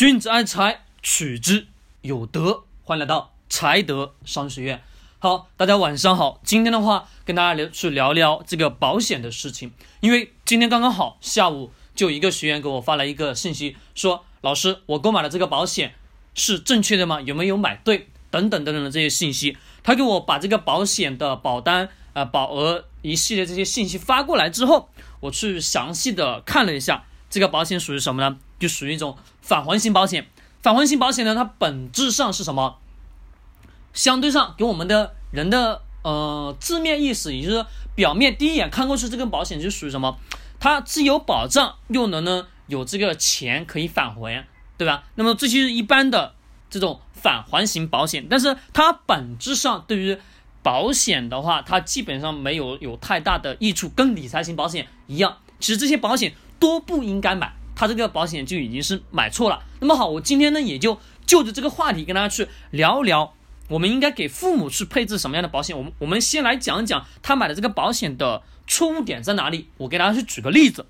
君子爱财，取之有德。欢迎来到财德商学院。好，大家晚上好。今天的话，跟大家聊去聊聊这个保险的事情。因为今天刚刚好下午，就一个学员给我发了一个信息，说老师，我购买的这个保险是正确的吗？有没有买对？等等等等的这些信息。他给我把这个保险的保单、呃保额一系列这些信息发过来之后，我去详细的看了一下，这个保险属于什么呢？就属于一种返还型保险。返还型保险呢，它本质上是什么？相对上给我们的人的呃字面意思，也就是表面第一眼看过去，这个保险就属于什么？它既有保障，又能呢有这个钱可以返还，对吧？那么这就是一般的这种返还型保险。但是它本质上对于保险的话，它基本上没有有太大的益处，跟理财型保险一样。其实这些保险都不应该买。他这个保险就已经是买错了。那么好，我今天呢也就就着这个话题跟大家去聊一聊，我们应该给父母去配置什么样的保险。我们我们先来讲讲他买的这个保险的错误点在哪里。我给大家去举个例子，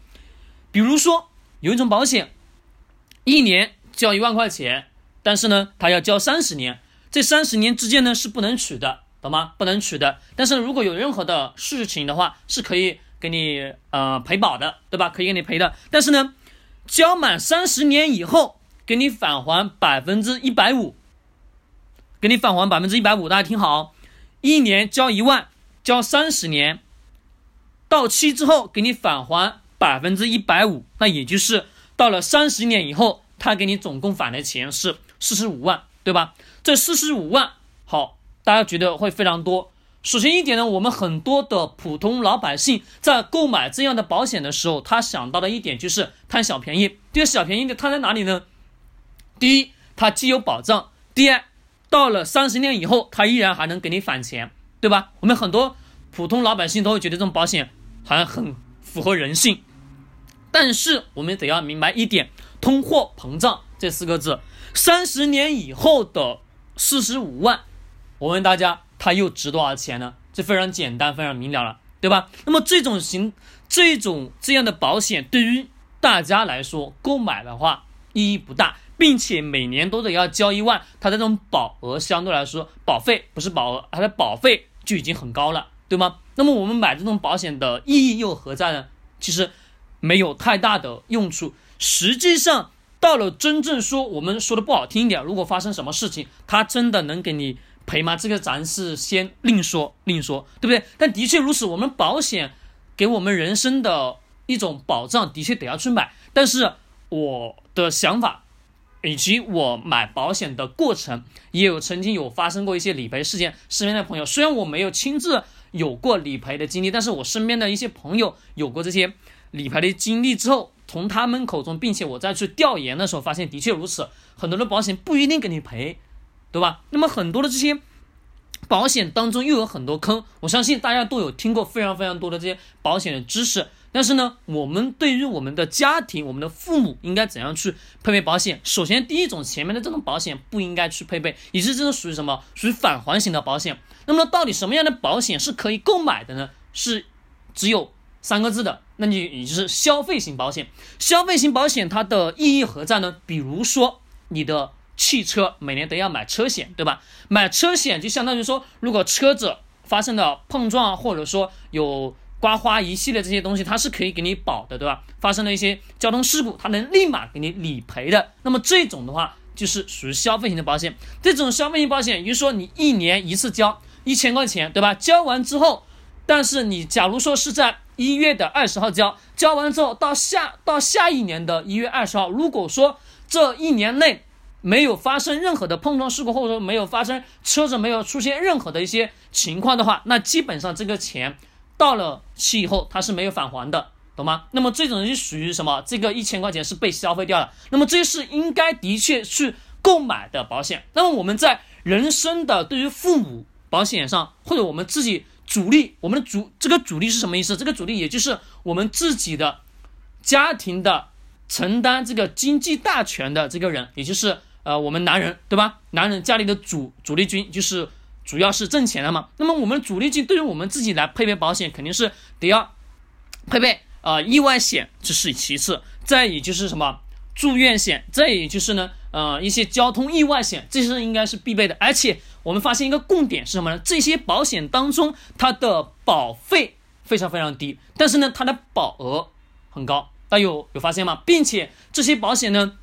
比如说有一种保险，一年交一万块钱，但是呢他要交三十年，这三十年之间呢是不能取的，懂吗？不能取的。但是如果有任何的事情的话，是可以给你呃赔保的，对吧？可以给你赔的。但是呢。交满三十年以后，给你返还百分之一百五，给你返还百分之一百五，大家听好，一年交一万，交三十年，到期之后给你返还百分之一百五，那也就是到了三十年以后，他给你总共返的钱是四十五万，对吧？这四十五万，好，大家觉得会非常多。首先一点呢，我们很多的普通老百姓在购买这样的保险的时候，他想到的一点就是贪小便宜。这个小便宜的贪在哪里呢？第一，它既有保障；第二，到了三十年以后，它依然还能给你返钱，对吧？我们很多普通老百姓都会觉得这种保险好像很符合人性。但是我们得要明白一点：通货膨胀这四个字，三十年以后的四十五万，我问大家。它又值多少钱呢？这非常简单，非常明了了，对吧？那么这种型、这种这样的保险对于大家来说购买的话意义不大，并且每年都得要交一万，它这种保额相对来说保费不是保额，它的保费就已经很高了，对吗？那么我们买这种保险的意义又何在呢？其实没有太大的用处。实际上到了真正说，我们说的不好听一点，如果发生什么事情，它真的能给你。赔吗？这个咱是先另说，另说，对不对？但的确如此，我们保险给我们人生的一种保障，的确得要去买。但是我的想法，以及我买保险的过程，也有曾经有发生过一些理赔事件。身边的朋友，虽然我没有亲自有过理赔的经历，但是我身边的一些朋友有过这些理赔的经历之后，从他们口中，并且我再去调研的时候，发现的确如此，很多的保险不一定给你赔。对吧？那么很多的这些保险当中又有很多坑，我相信大家都有听过非常非常多的这些保险的知识。但是呢，我们对于我们的家庭、我们的父母应该怎样去配备保险？首先，第一种前面的这种保险不应该去配备，也是这种属于什么？属于返还型的保险。那么到底什么样的保险是可以购买的呢？是只有三个字的，那你也就是消费型保险。消费型保险它的意义何在呢？比如说你的。汽车每年都要买车险，对吧？买车险就相当于说，如果车子发生了碰撞，或者说有刮花一系列这些东西，它是可以给你保的，对吧？发生了一些交通事故，它能立马给你理赔的。那么这种的话，就是属于消费型的保险。这种消费型保险，也就是说你一年一次交一千块钱，对吧？交完之后，但是你假如说是在一月的二十号交，交完之后到下到下一年的一月二十号，如果说这一年内，没有发生任何的碰撞事故，或者说没有发生车子没有出现任何的一些情况的话，那基本上这个钱到了期以后它是没有返还的，懂吗？那么这种就属于什么？这个一千块钱是被消费掉了。那么这是应该的确去购买的保险。那么我们在人生的对于父母保险上，或者我们自己主力，我们的主这个主力是什么意思？这个主力也就是我们自己的家庭的承担这个经济大权的这个人，也就是。呃，我们男人对吧？男人家里的主主力军就是主要是挣钱的嘛。那么我们主力军对于我们自己来配备保险，肯定是得要配备呃意外险，这是其次。再也就是什么住院险，再也就是呢呃一些交通意外险，这些应该是必备的。而且我们发现一个共点是什么呢？这些保险当中它的保费非常非常低，但是呢它的保额很高，大家有有发现吗？并且这些保险呢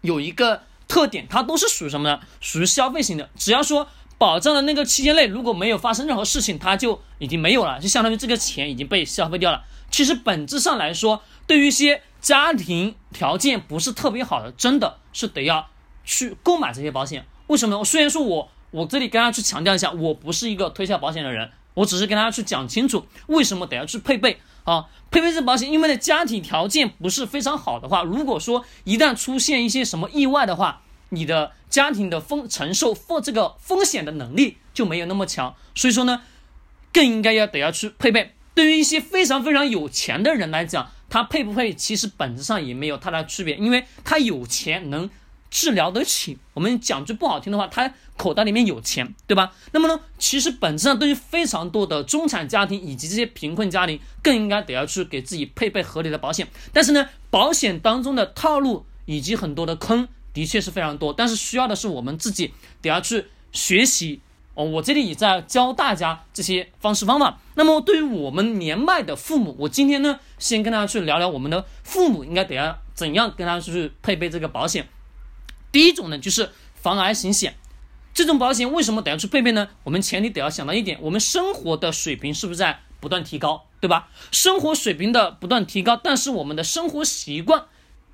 有一个特点，它都是属于什么呢？属于消费型的，只要说。保障的那个期间内，如果没有发生任何事情，它就已经没有了，就相当于这个钱已经被消费掉了。其实本质上来说，对于一些家庭条件不是特别好的，真的是得要去购买这些保险。为什么？我虽然说我我这里跟大家去强调一下，我不是一个推销保险的人，我只是跟大家去讲清楚为什么得要去配备啊，配备这保险。因为呢，家庭条件不是非常好的话，如果说一旦出现一些什么意外的话，你的家庭的风承受风这个风险的能力就没有那么强，所以说呢，更应该要得要去配备。对于一些非常非常有钱的人来讲，他配不配其实本质上也没有太大区别，因为他有钱能治疗得起。我们讲句不好听的话，他口袋里面有钱，对吧？那么呢，其实本质上对于非常多的中产家庭以及这些贫困家庭，更应该得要去给自己配备合理的保险。但是呢，保险当中的套路以及很多的坑。的确是非常多，但是需要的是我们自己得要去学习哦。我这里也在教大家这些方式方法。那么对于我们年迈的父母，我今天呢先跟大家去聊聊我们的父母应该得要怎样跟他去配备这个保险。第一种呢就是防癌型险，这种保险为什么得要去配备呢？我们前提得要想到一点，我们生活的水平是不是在不断提高，对吧？生活水平的不断提高，但是我们的生活习惯。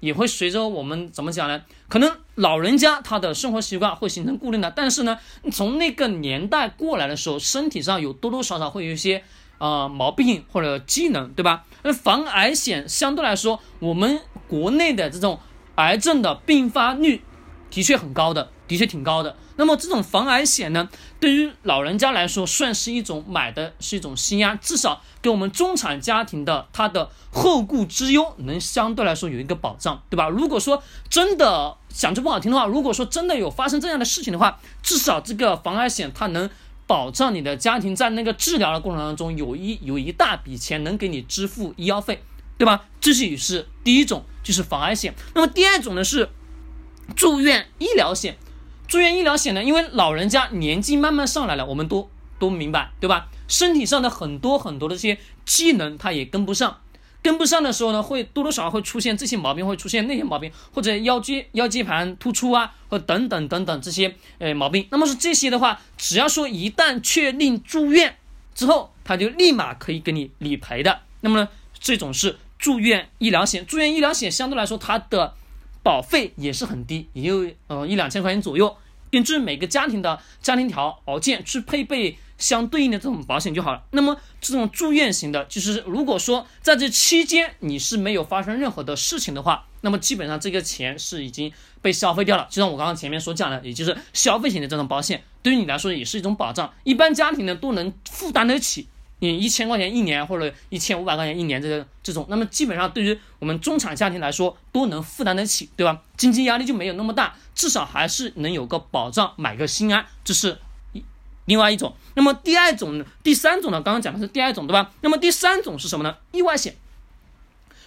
也会随着我们怎么讲呢？可能老人家他的生活习惯会形成固定的，但是呢，从那个年代过来的时候，身体上有多多少少会有一些呃毛病或者机能，对吧？那防癌险相对来说，我们国内的这种癌症的并发率的确很高的，的确挺高的。那么这种防癌险呢，对于老人家来说，算是一种买的是一种心安，至少给我们中产家庭的他的后顾之忧能相对来说有一个保障，对吧？如果说真的讲句不好听的话，如果说真的有发生这样的事情的话，至少这个防癌险它能保障你的家庭在那个治疗的过程当中有一有一大笔钱能给你支付医药费，对吧？这是也是第一种，就是防癌险。那么第二种呢是住院医疗险。住院医疗险呢？因为老人家年纪慢慢上来了，我们都都明白，对吧？身体上的很多很多的这些机能，他也跟不上，跟不上的时候呢，会多多少少会出现这些毛病，会出现那些毛病，或者腰椎腰椎盘突出啊，或等等等等这些呃毛病。那么是这些的话，只要说一旦确定住院之后，他就立马可以给你理赔的。那么呢，这种是住院医疗险。住院医疗险相对来说，它的保费也是很低，也就呃一两千块钱左右，根据每个家庭的家庭条件去配备相对应的这种保险就好了。那么这种住院型的，就是如果说在这期间你是没有发生任何的事情的话，那么基本上这个钱是已经被消费掉了。就像我刚刚前面所讲的，也就是消费型的这种保险，对于你来说也是一种保障，一般家庭呢都能负担得起。你一千块钱一年或者一千五百块钱一年这个这种，那么基本上对于我们中产家庭来说都能负担得起，对吧？经济压力就没有那么大，至少还是能有个保障，买个心安，这是一另外一种。那么第二种呢、第三种呢？刚刚讲的是第二种，对吧？那么第三种是什么呢？意外险。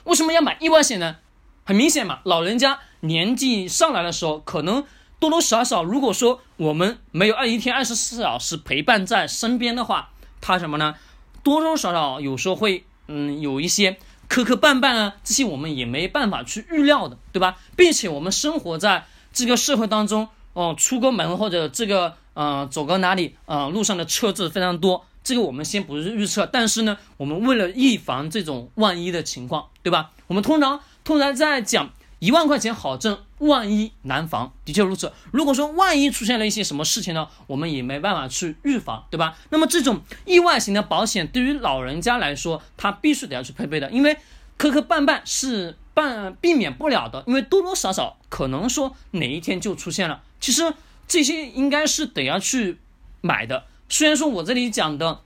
为什么要买意外险呢？很明显嘛，老人家年纪上来的时候，可能多多少少，如果说我们没有二一天二十四小时陪伴在身边的话，他什么呢？多多少少有时候会，嗯，有一些磕磕绊绊啊，这些我们也没办法去预料的，对吧？并且我们生活在这个社会当中，哦，出个门或者这个，呃，走个哪里，呃，路上的车子非常多，这个我们先不是预测，但是呢，我们为了预防这种万一的情况，对吧？我们通常通常在讲。一万块钱好挣，万一难防，的确如此。如果说万一出现了一些什么事情呢，我们也没办法去预防，对吧？那么这种意外型的保险对于老人家来说，他必须得要去配备的，因为磕磕绊绊是办避免不了的，因为多多少少可能说哪一天就出现了。其实这些应该是得要去买的。虽然说我这里讲的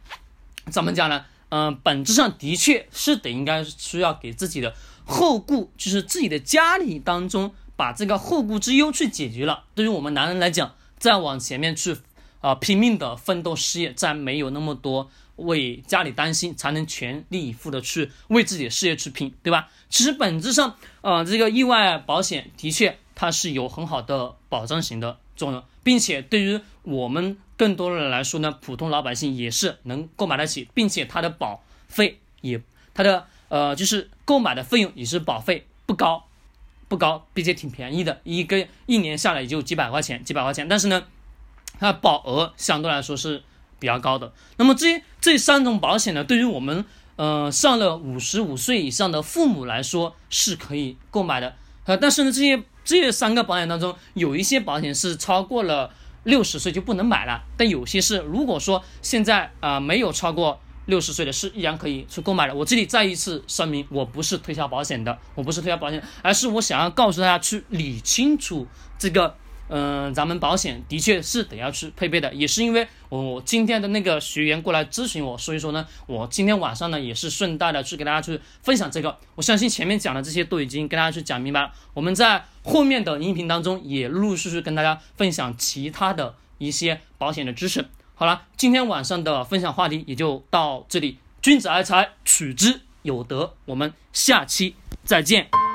怎么讲呢？嗯，本质上的确是得应该需要给自己的。后顾就是自己的家里当中，把这个后顾之忧去解决了。对于我们男人来讲，再往前面去，啊，拼命的奋斗事业，再没有那么多为家里担心，才能全力以赴的去为自己的事业去拼，对吧？其实本质上，呃，这个意外保险的确它是有很好的保障型的作用，并且对于我们更多的人来说呢，普通老百姓也是能购买得起，并且它的保费也，它的呃就是购买的费用也是保费不高，不高，并且挺便宜的，一个一年下来也就几百块钱，几百块钱，但是呢，它保额相对来说是比较高的。那么这这三种保险呢，对于我们呃上了五十五岁以上的父母来说是可以购买的。呃，但是呢，这些这三个保险当中，有一些保险是超过了六十岁就不能买了，但有些是如果说现在啊没有超过六十岁的是依然可以去购买的。我这里再一次声明，我不是推销保险的，我不是推销保险，而是我想要告诉大家去理清楚这个。嗯，咱们保险的确是得要去配备的，也是因为我今天的那个学员过来咨询我，所以说呢，我今天晚上呢也是顺带的去给大家去分享这个。我相信前面讲的这些都已经跟大家去讲明白了，我们在后面的音频当中也陆陆续续跟大家分享其他的一些保险的知识。好了，今天晚上的分享话题也就到这里，君子爱财，取之有德，我们下期再见。